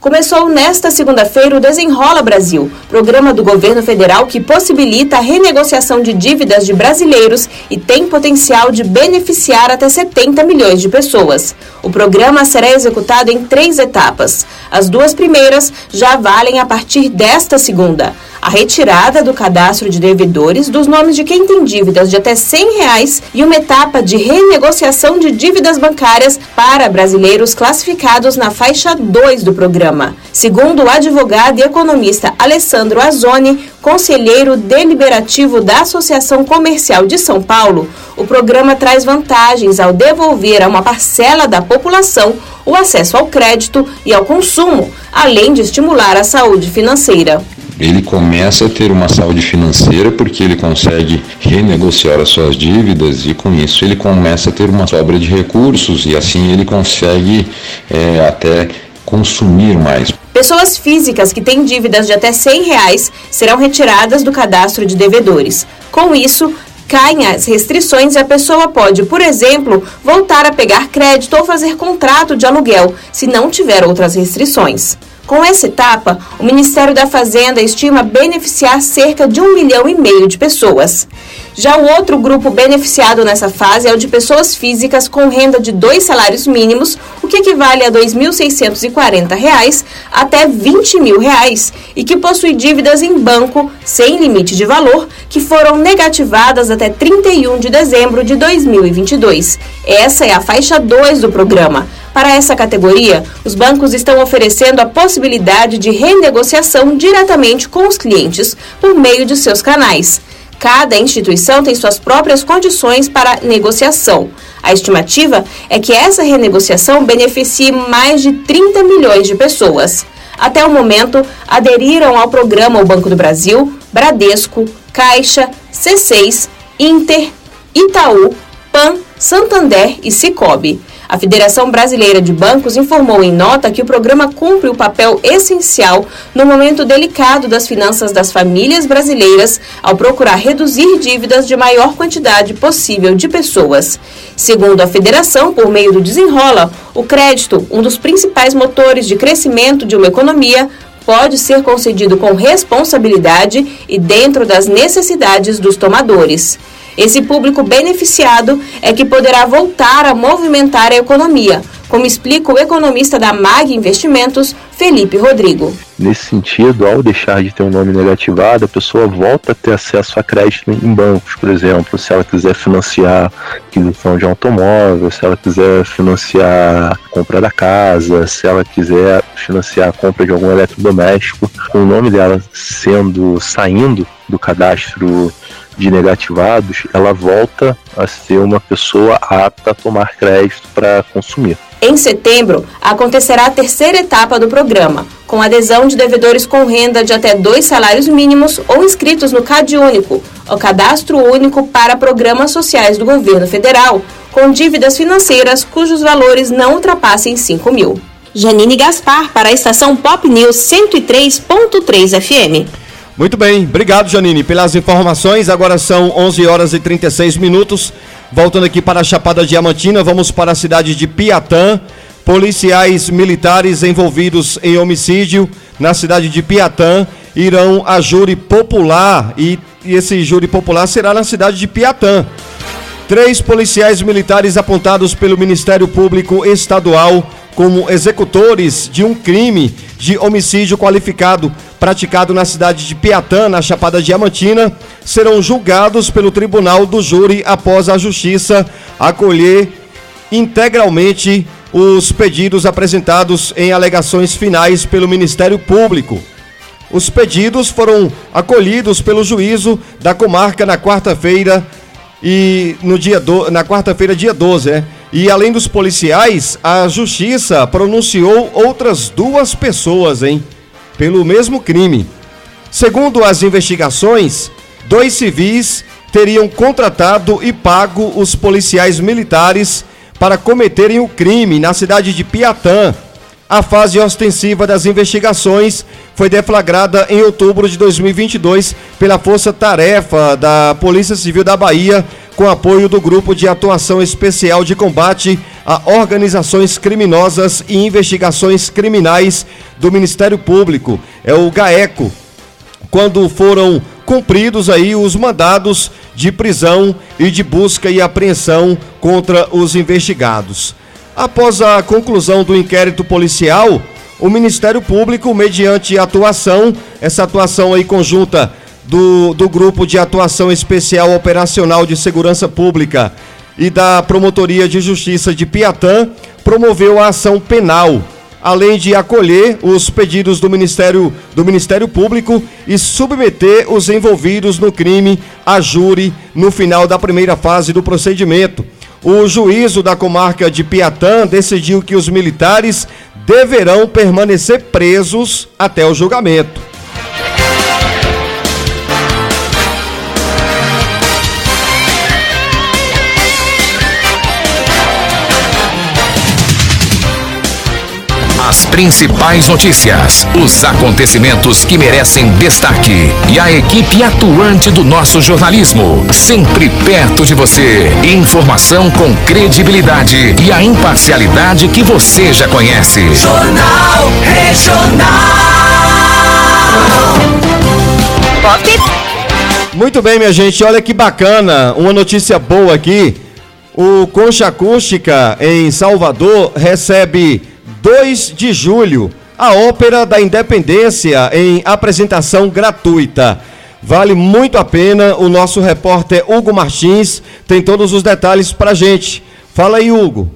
Começou nesta segunda-feira o Desenrola Brasil, programa do governo federal que possibilita a renegociação de dívidas de brasileiros e tem potencial de beneficiar até 70 milhões de pessoas. O programa será executado em três etapas. As duas primeiras já valem a partir desta segunda a retirada do cadastro de devedores dos nomes de quem tem dívidas de até 100 reais e uma etapa de renegociação de dívidas bancárias para brasileiros classificados na faixa 2 do programa. Segundo o advogado e economista Alessandro Azoni, conselheiro deliberativo da Associação Comercial de São Paulo, o programa traz vantagens ao devolver a uma parcela da população o acesso ao crédito e ao consumo, além de estimular a saúde financeira ele começa a ter uma saúde financeira porque ele consegue renegociar as suas dívidas e com isso ele começa a ter uma sobra de recursos e assim ele consegue é, até consumir mais. Pessoas físicas que têm dívidas de até 100 reais serão retiradas do cadastro de devedores. Com isso, caem as restrições e a pessoa pode, por exemplo, voltar a pegar crédito ou fazer contrato de aluguel, se não tiver outras restrições. Com essa etapa, o Ministério da Fazenda estima beneficiar cerca de um milhão e meio de pessoas. Já o outro grupo beneficiado nessa fase é o de pessoas físicas com renda de dois salários mínimos, o que equivale a R$ 2.640 até 20 mil reais, e que possui dívidas em banco sem limite de valor, que foram negativadas até 31 de dezembro de 2022. Essa é a faixa 2 do programa. Para essa categoria, os bancos estão oferecendo a possibilidade de renegociação diretamente com os clientes por meio de seus canais. Cada instituição tem suas próprias condições para negociação. A estimativa é que essa renegociação beneficie mais de 30 milhões de pessoas. Até o momento, aderiram ao programa o Banco do Brasil, Bradesco, Caixa, C6, Inter, Itaú, PAN, Santander e Cicobi. A Federação Brasileira de Bancos informou em nota que o programa cumpre o papel essencial no momento delicado das finanças das famílias brasileiras ao procurar reduzir dívidas de maior quantidade possível de pessoas. Segundo a federação, por meio do desenrola, o crédito, um dos principais motores de crescimento de uma economia, pode ser concedido com responsabilidade e dentro das necessidades dos tomadores. Esse público beneficiado é que poderá voltar a movimentar a economia, como explica o economista da MAG Investimentos, Felipe Rodrigo. Nesse sentido, ao deixar de ter um nome negativado, a pessoa volta a ter acesso a crédito em bancos, por exemplo, se ela quiser financiar aquisição de automóvel, se ela quiser financiar a compra da casa, se ela quiser financiar a compra de algum eletrodoméstico, com o nome dela sendo saindo do cadastro de negativados, ela volta a ser uma pessoa apta a tomar crédito para consumir. Em setembro, acontecerá a terceira etapa do programa, com adesão de devedores com renda de até dois salários mínimos ou inscritos no CAD Único, o Cadastro Único para Programas Sociais do Governo Federal, com dívidas financeiras cujos valores não ultrapassem 5 mil. Janine Gaspar para a estação Pop News 103.3 FM. Muito bem, obrigado Janine pelas informações. Agora são 11 horas e 36 minutos. Voltando aqui para a Chapada Diamantina, vamos para a cidade de Piatã. Policiais militares envolvidos em homicídio na cidade de Piatã irão a júri popular e esse júri popular será na cidade de Piatã. Três policiais militares apontados pelo Ministério Público Estadual como executores de um crime de homicídio qualificado praticado na cidade de Piatã, na Chapada Diamantina, serão julgados pelo Tribunal do Júri após a Justiça acolher integralmente os pedidos apresentados em alegações finais pelo Ministério Público. Os pedidos foram acolhidos pelo juízo da comarca na quarta-feira e no dia do, na quarta-feira, dia 12, é. E além dos policiais, a justiça pronunciou outras duas pessoas, hein? Pelo mesmo crime. Segundo as investigações, dois civis teriam contratado e pago os policiais militares para cometerem o crime na cidade de Piatã. A fase ostensiva das investigações foi deflagrada em outubro de 2022 pela Força Tarefa da Polícia Civil da Bahia, com apoio do Grupo de Atuação Especial de Combate a Organizações Criminosas e Investigações Criminais do Ministério Público, é o GAECO, quando foram cumpridos aí os mandados de prisão e de busca e apreensão contra os investigados. Após a conclusão do inquérito policial, o Ministério Público, mediante atuação, essa atuação aí conjunta do, do Grupo de Atuação Especial Operacional de Segurança Pública e da Promotoria de Justiça de Piatã, promoveu a ação penal, além de acolher os pedidos do Ministério, do Ministério Público e submeter os envolvidos no crime a júri no final da primeira fase do procedimento. O juízo da comarca de Piatã decidiu que os militares deverão permanecer presos até o julgamento. As principais notícias, os acontecimentos que merecem destaque e a equipe atuante do nosso jornalismo, sempre perto de você. Informação com credibilidade e a imparcialidade que você já conhece. Jornal Regional. Muito bem, minha gente, olha que bacana, uma notícia boa aqui. O Concha Acústica em Salvador recebe 2 de julho a Ópera da Independência em apresentação gratuita. Vale muito a pena. O nosso repórter Hugo Martins tem todos os detalhes pra gente. Fala aí, Hugo.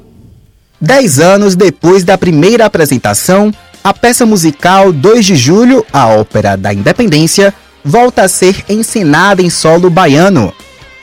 Dez anos depois da primeira apresentação, a peça musical 2 de julho, a Ópera da Independência, volta a ser encenada em solo baiano.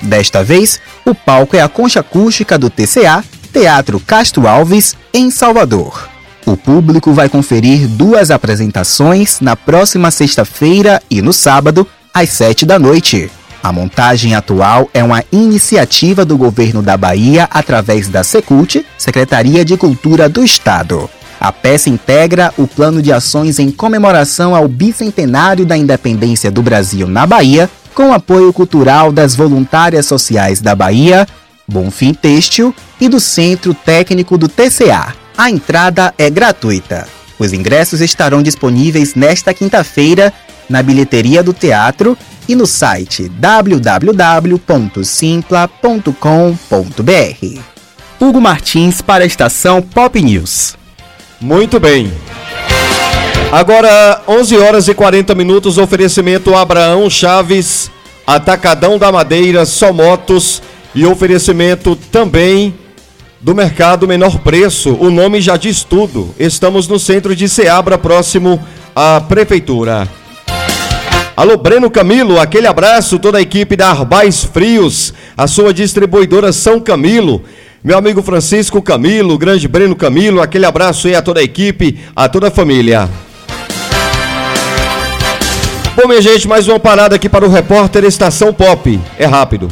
Desta vez, o palco é a concha acústica do TCA, Teatro Castro Alves, em Salvador. O público vai conferir duas apresentações na próxima sexta-feira e no sábado, às sete da noite. A montagem atual é uma iniciativa do governo da Bahia através da Secult, Secretaria de Cultura do Estado. A peça integra o plano de ações em comemoração ao bicentenário da independência do Brasil na Bahia, com apoio cultural das voluntárias sociais da Bahia, Bonfim Têxtil e do Centro Técnico do TCA. A entrada é gratuita. Os ingressos estarão disponíveis nesta quinta-feira na bilheteria do teatro e no site www.simpla.com.br. Hugo Martins para a estação Pop News. Muito bem. Agora, 11 horas e 40 minutos, oferecimento Abraão Chaves, Atacadão da Madeira, Só Motos e oferecimento também do Mercado Menor Preço. O nome já diz tudo. Estamos no centro de Ceabra, próximo à Prefeitura. Alô, Breno Camilo, aquele abraço, toda a equipe da Arbais Frios, a sua distribuidora São Camilo. Meu amigo Francisco Camilo, grande Breno Camilo, aquele abraço aí a toda a equipe, a toda a família. Bom, minha gente, mais uma parada aqui para o repórter Estação Pop. É rápido.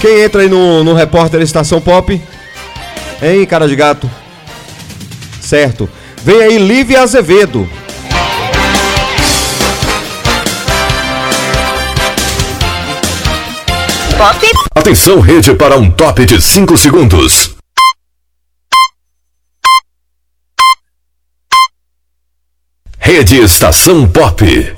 Quem entra aí no, no repórter Estação Pop? Hein, cara de gato? Certo. Vem aí Lívia Azevedo. Pop. Atenção, rede, para um top de 5 segundos. Rede Estação Pop.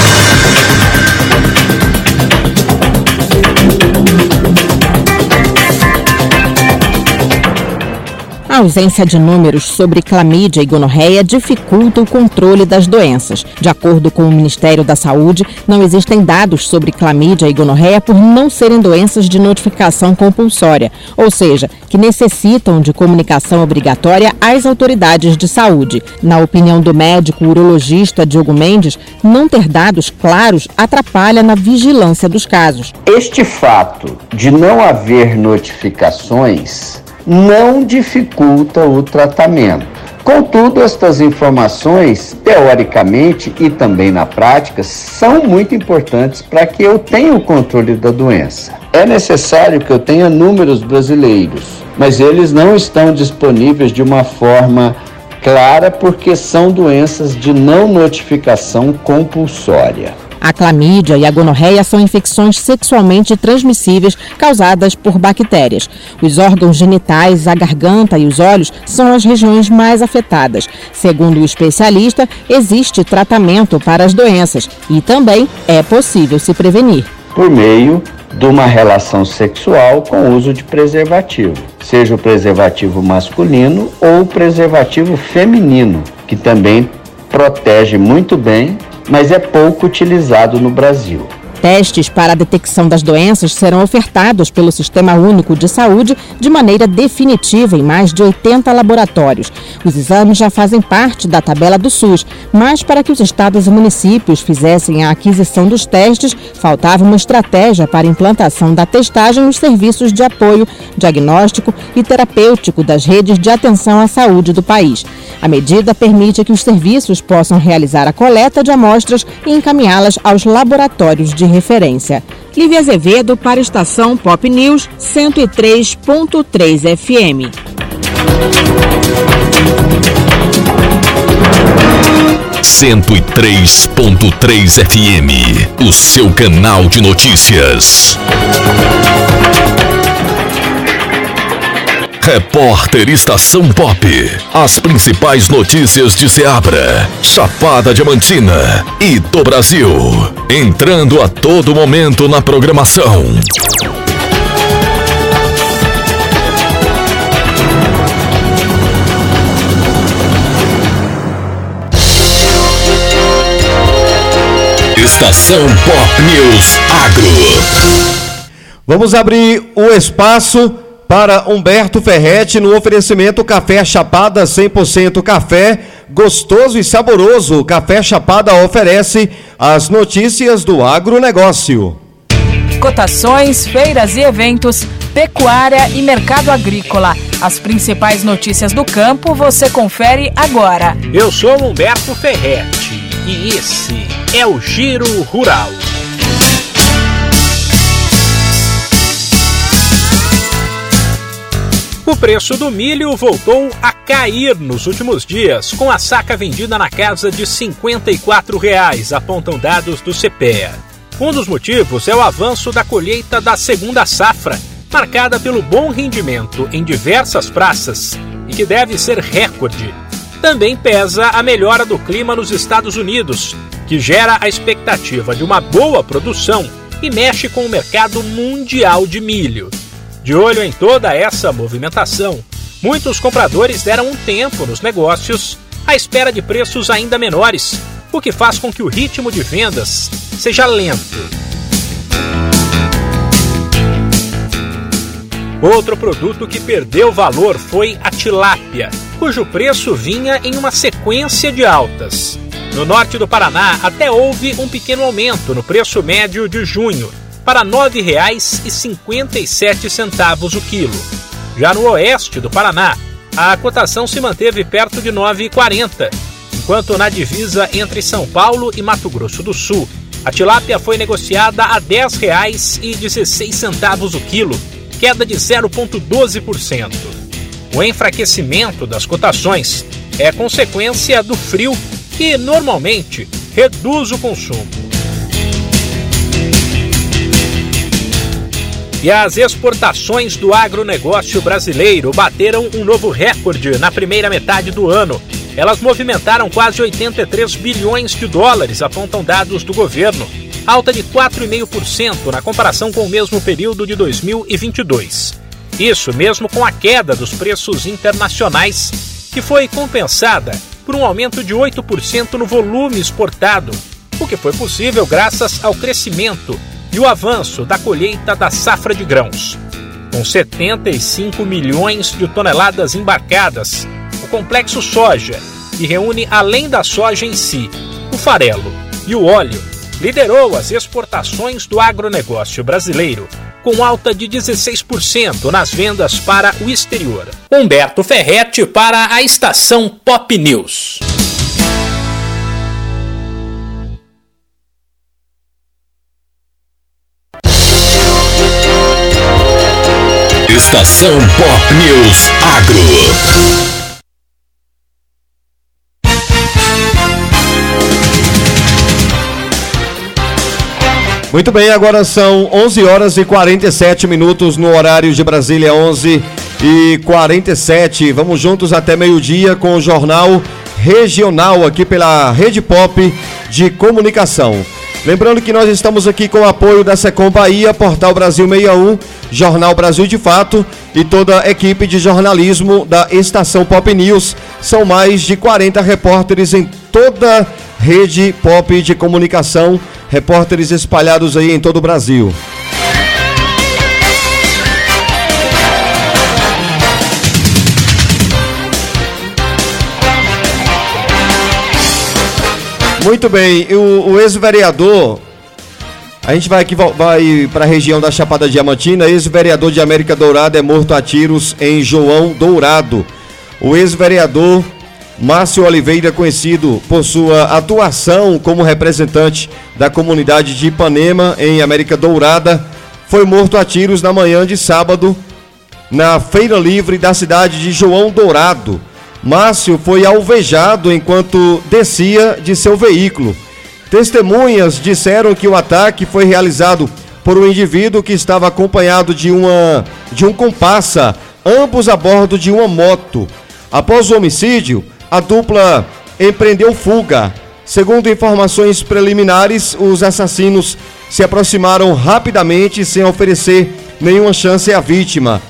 Ausência de números sobre clamídia e gonorreia dificulta o controle das doenças. De acordo com o Ministério da Saúde, não existem dados sobre clamídia e gonorreia por não serem doenças de notificação compulsória, ou seja, que necessitam de comunicação obrigatória às autoridades de saúde. Na opinião do médico urologista Diogo Mendes, não ter dados claros atrapalha na vigilância dos casos. Este fato de não haver notificações não dificulta o tratamento. Contudo, estas informações, teoricamente e também na prática, são muito importantes para que eu tenha o controle da doença. É necessário que eu tenha números brasileiros, mas eles não estão disponíveis de uma forma clara porque são doenças de não notificação compulsória. A clamídia e a gonorreia são infecções sexualmente transmissíveis causadas por bactérias. Os órgãos genitais, a garganta e os olhos são as regiões mais afetadas. Segundo o especialista, existe tratamento para as doenças e também é possível se prevenir. Por meio de uma relação sexual com uso de preservativo, seja o preservativo masculino ou o preservativo feminino, que também protege muito bem mas é pouco utilizado no Brasil. Testes para a detecção das doenças serão ofertados pelo Sistema Único de Saúde de maneira definitiva em mais de 80 laboratórios. Os exames já fazem parte da tabela do SUS, mas para que os estados e municípios fizessem a aquisição dos testes, faltava uma estratégia para implantação da testagem nos serviços de apoio, diagnóstico e terapêutico das redes de atenção à saúde do país. A medida permite que os serviços possam realizar a coleta de amostras e encaminhá-las aos laboratórios de referência. Lívia Azevedo para a estação Pop News 103.3 FM. Cento e três ponto três FM, o seu canal de notícias. Repórter Estação Pop. As principais notícias de Seabra, Chapada Diamantina e do Brasil. Entrando a todo momento na programação. Estação Pop News Agro. Vamos abrir o espaço para Humberto Ferretti no oferecimento Café Chapada 100% café, gostoso e saboroso. Café Chapada oferece as notícias do agronegócio. Cotações, feiras e eventos, pecuária e mercado agrícola. As principais notícias do campo você confere agora. Eu sou Humberto Ferretti e esse é o Giro Rural. O preço do milho voltou a cair nos últimos dias, com a saca vendida na casa de 54 reais, apontam dados do CPEA. Um dos motivos é o avanço da colheita da segunda safra, marcada pelo bom rendimento em diversas praças e que deve ser recorde. Também pesa a melhora do clima nos Estados Unidos, que gera a expectativa de uma boa produção e mexe com o mercado mundial de milho. De olho em toda essa movimentação, muitos compradores deram um tempo nos negócios à espera de preços ainda menores, o que faz com que o ritmo de vendas seja lento. Outro produto que perdeu valor foi a tilápia, cujo preço vinha em uma sequência de altas. No norte do Paraná, até houve um pequeno aumento no preço médio de junho, para R$ 9,57 o quilo. Já no oeste do Paraná, a cotação se manteve perto de R$ 9,40, enquanto na divisa entre São Paulo e Mato Grosso do Sul, a tilápia foi negociada a R$ 10,16 o quilo, queda de 0,12%. O enfraquecimento das cotações é consequência do frio que normalmente reduz o consumo. E as exportações do agronegócio brasileiro bateram um novo recorde na primeira metade do ano. Elas movimentaram quase 83 bilhões de dólares, apontam dados do governo, alta de 4,5% na comparação com o mesmo período de 2022. Isso mesmo com a queda dos preços internacionais, que foi compensada por um aumento de 8% no volume exportado, o que foi possível graças ao crescimento e o avanço da colheita da safra de grãos. Com 75 milhões de toneladas embarcadas, o complexo soja, que reúne além da soja em si, o farelo e o óleo, liderou as exportações do agronegócio brasileiro, com alta de 16% nas vendas para o exterior. Humberto Ferretti para a estação Pop News. Estação Pop News Agro. Muito bem, agora são 11 horas e 47 minutos no horário de Brasília, 11 e 47. Vamos juntos até meio-dia com o jornal regional aqui pela Rede Pop de Comunicação. Lembrando que nós estamos aqui com o apoio da Secom Bahia, Portal Brasil 61, Jornal Brasil de Fato e toda a equipe de jornalismo da Estação Pop News. São mais de 40 repórteres em toda a rede pop de comunicação repórteres espalhados aí em todo o Brasil. Muito bem, o, o ex-vereador, a gente vai aqui vai para a região da Chapada Diamantina, ex-vereador de América Dourada é morto a tiros em João Dourado. O ex-vereador Márcio Oliveira, conhecido por sua atuação como representante da comunidade de Ipanema em América Dourada, foi morto a tiros na manhã de sábado na Feira Livre da cidade de João Dourado. Márcio foi alvejado enquanto descia de seu veículo. Testemunhas disseram que o ataque foi realizado por um indivíduo que estava acompanhado de, uma, de um compassa, ambos a bordo de uma moto. Após o homicídio, a dupla empreendeu fuga. Segundo informações preliminares, os assassinos se aproximaram rapidamente sem oferecer nenhuma chance à vítima.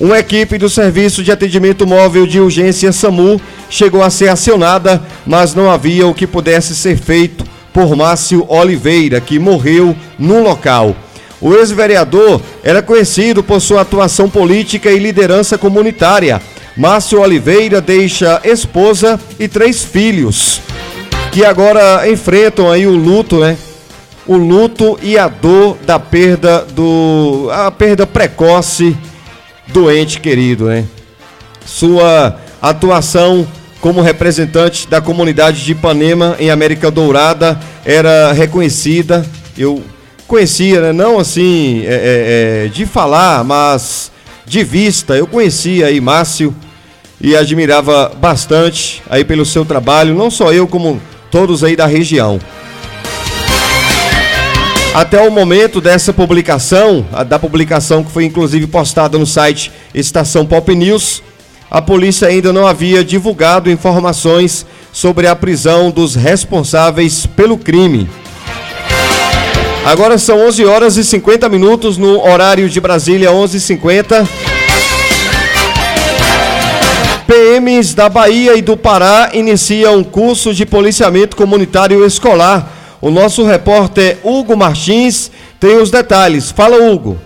Uma equipe do Serviço de Atendimento Móvel de Urgência SAMU chegou a ser acionada, mas não havia o que pudesse ser feito por Márcio Oliveira, que morreu no local. O ex-vereador era conhecido por sua atuação política e liderança comunitária. Márcio Oliveira deixa esposa e três filhos, que agora enfrentam aí o luto, né? O luto e a dor da perda do a perda precoce doente querido, né? Sua atuação como representante da comunidade de Ipanema em América Dourada era reconhecida. Eu conhecia, né? não assim é, é, é, de falar, mas de vista. Eu conhecia aí Márcio e admirava bastante aí pelo seu trabalho, não só eu, como todos aí da região. Até o momento dessa publicação, da publicação que foi inclusive postada no site Estação Pop News, a polícia ainda não havia divulgado informações sobre a prisão dos responsáveis pelo crime. Agora são 11 horas e 50 minutos no horário de Brasília, 11:50. PMs da Bahia e do Pará iniciam curso de policiamento comunitário escolar o nosso repórter Hugo Martins tem os detalhes. Fala, Hugo.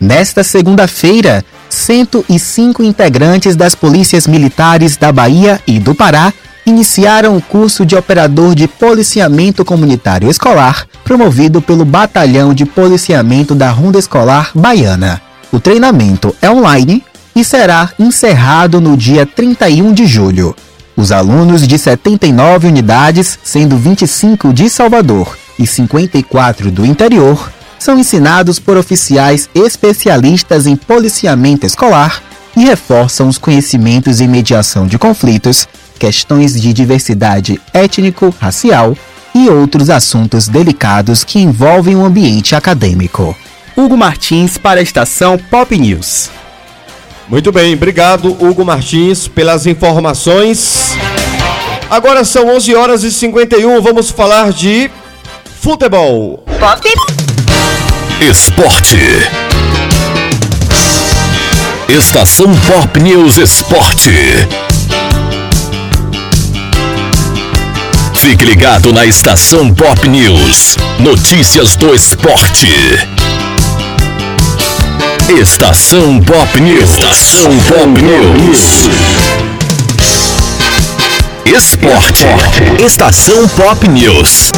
Nesta segunda-feira, 105 integrantes das polícias militares da Bahia e do Pará iniciaram o curso de operador de policiamento comunitário escolar, promovido pelo Batalhão de Policiamento da Ronda Escolar Baiana. O treinamento é online e será encerrado no dia 31 de julho. Os alunos de 79 unidades, sendo 25 de Salvador e 54 do interior, são ensinados por oficiais especialistas em policiamento escolar e reforçam os conhecimentos em mediação de conflitos, questões de diversidade étnico-racial e outros assuntos delicados que envolvem o ambiente acadêmico. Hugo Martins para a estação Pop News. Muito bem, obrigado Hugo Martins pelas informações. Agora são 11 horas e 51, vamos falar de futebol. Pop. Esporte. Estação Pop News Esporte. Fique ligado na Estação Pop News. Notícias do esporte. Estação Pop News. Estação Pop News. Esporte. Estação Pop News.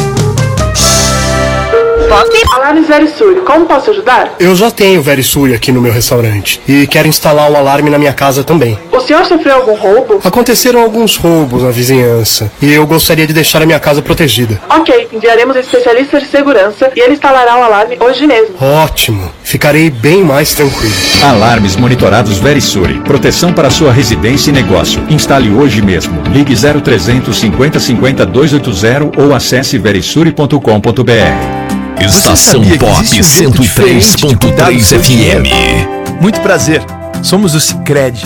Pop. Alarmes Verisuri, como posso ajudar? Eu já tenho Verisuri aqui no meu restaurante e quero instalar o um alarme na minha casa também. O senhor sofreu algum roubo? Aconteceram alguns roubos na vizinhança e eu gostaria de deixar a minha casa protegida. Ok, enviaremos um especialista de segurança e ele instalará o alarme hoje mesmo. Ótimo, ficarei bem mais tranquilo. Alarmes monitorados Verisuri, proteção para sua residência e negócio. Instale hoje mesmo. Ligue 0300 50 50 280 ou acesse verisuri.com.br. Estação Pop 103.3 FM. Muito prazer. Somos o Sicredi.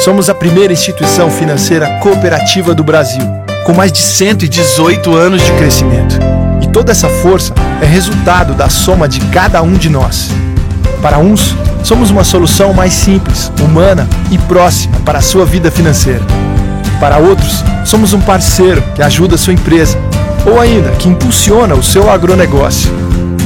Somos a primeira instituição financeira cooperativa do Brasil, com mais de 118 anos de crescimento. E toda essa força é resultado da soma de cada um de nós. Para uns, somos uma solução mais simples, humana e próxima para a sua vida financeira. Para outros, somos um parceiro que ajuda a sua empresa ou ainda que impulsiona o seu agronegócio.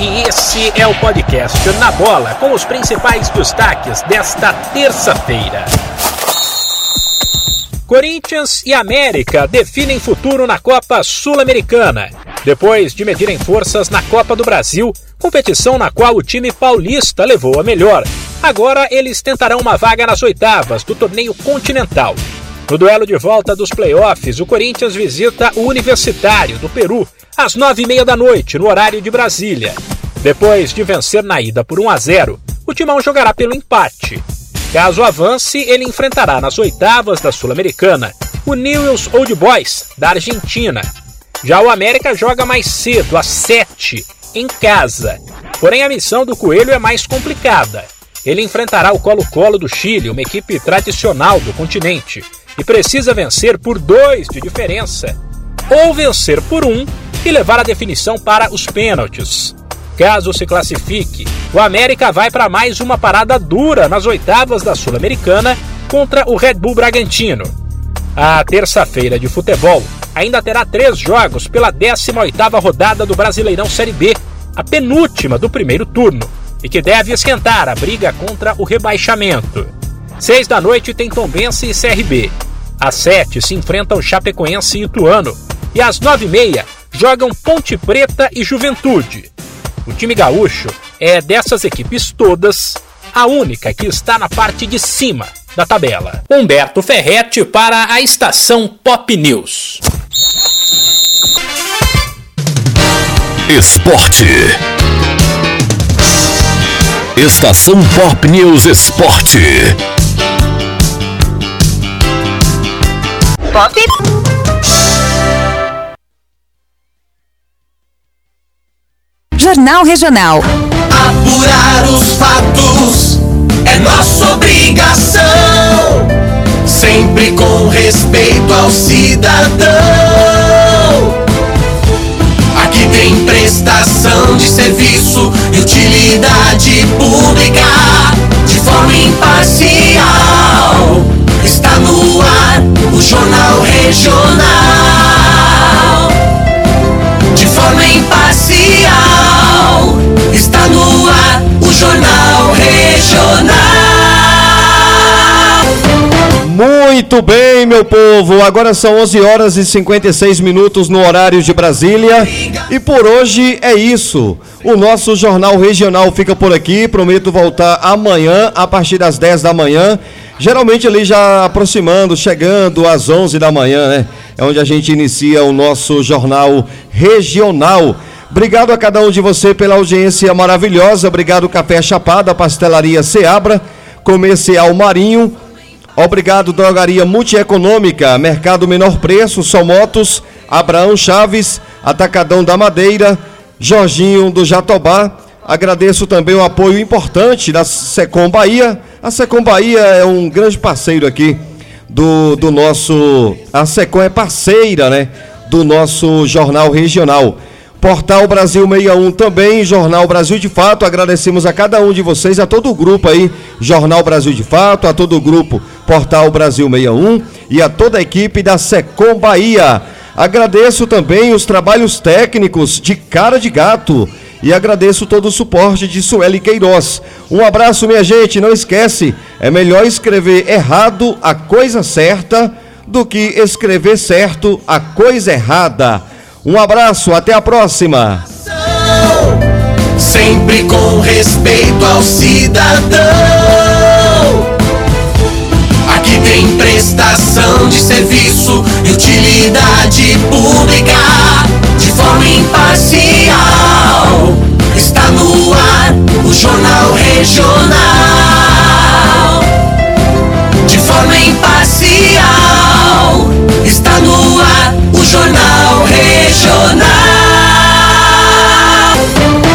e esse é o podcast Na Bola com os principais destaques desta terça-feira. Corinthians e América definem futuro na Copa Sul-Americana. Depois de medirem forças na Copa do Brasil, competição na qual o time paulista levou a melhor, agora eles tentarão uma vaga nas oitavas do torneio continental. No duelo de volta dos playoffs, o Corinthians visita o Universitário do Peru às nove e meia da noite, no horário de Brasília. Depois de vencer na ida por 1 a 0, o Timão jogará pelo empate. Caso avance, ele enfrentará nas oitavas da Sul-Americana o Newell's Old Boys, da Argentina. Já o América joga mais cedo, às 7, em casa. Porém, a missão do Coelho é mais complicada. Ele enfrentará o Colo-Colo do Chile, uma equipe tradicional do continente, e precisa vencer por dois de diferença, ou vencer por um e levar a definição para os pênaltis. Caso se classifique, o América vai para mais uma parada dura nas oitavas da Sul-Americana contra o Red Bull Bragantino. A terça-feira de futebol ainda terá três jogos pela 18ª rodada do Brasileirão Série B, a penúltima do primeiro turno, e que deve esquentar a briga contra o rebaixamento. Seis da noite tem Tombense e CRB. Às sete se enfrentam Chapecoense e Ituano. E às nove e meia jogam Ponte Preta e Juventude. O time gaúcho é dessas equipes todas a única que está na parte de cima da tabela. Humberto Ferretti para a estação Pop News. Esporte. Estação Pop News Esporte. Pop. Jornal Regional. Apurar os fatos é nossa obrigação. Sempre com respeito ao cidadão. Aqui tem prestação de serviço e utilidade pública de forma imparcial. Está no ar o Jornal Regional. De forma imparcial. Muito bem, meu povo. Agora são 11 horas e 56 minutos no horário de Brasília. E por hoje é isso. O nosso Jornal Regional fica por aqui. Prometo voltar amanhã, a partir das 10 da manhã. Geralmente ali já aproximando, chegando às 11 da manhã, né? É onde a gente inicia o nosso Jornal Regional. Obrigado a cada um de você pela audiência maravilhosa. Obrigado, Café Chapada, Pastelaria Seabra, Comercial Marinho. Obrigado, Drogaria Multieconômica, Mercado Menor Preço, São Motos, Abraão Chaves, Atacadão da Madeira, Jorginho do Jatobá. Agradeço também o apoio importante da Secom Bahia. A Secom Bahia é um grande parceiro aqui do, do nosso. A Secom é parceira, né? Do nosso jornal regional. Portal Brasil 61 também, Jornal Brasil de Fato. Agradecemos a cada um de vocês, a todo o grupo aí, Jornal Brasil de Fato, a todo o grupo Portal Brasil 61 e a toda a equipe da Secom Bahia. Agradeço também os trabalhos técnicos de Cara de Gato e agradeço todo o suporte de Sueli Queiroz. Um abraço, minha gente. Não esquece, é melhor escrever errado a coisa certa do que escrever certo a coisa errada. Um abraço, até a próxima. Sempre com respeito ao cidadão. Aqui tem prestação de serviço e utilidade pública de forma imparcial. Está no ar o Jornal Regional de forma imparcial.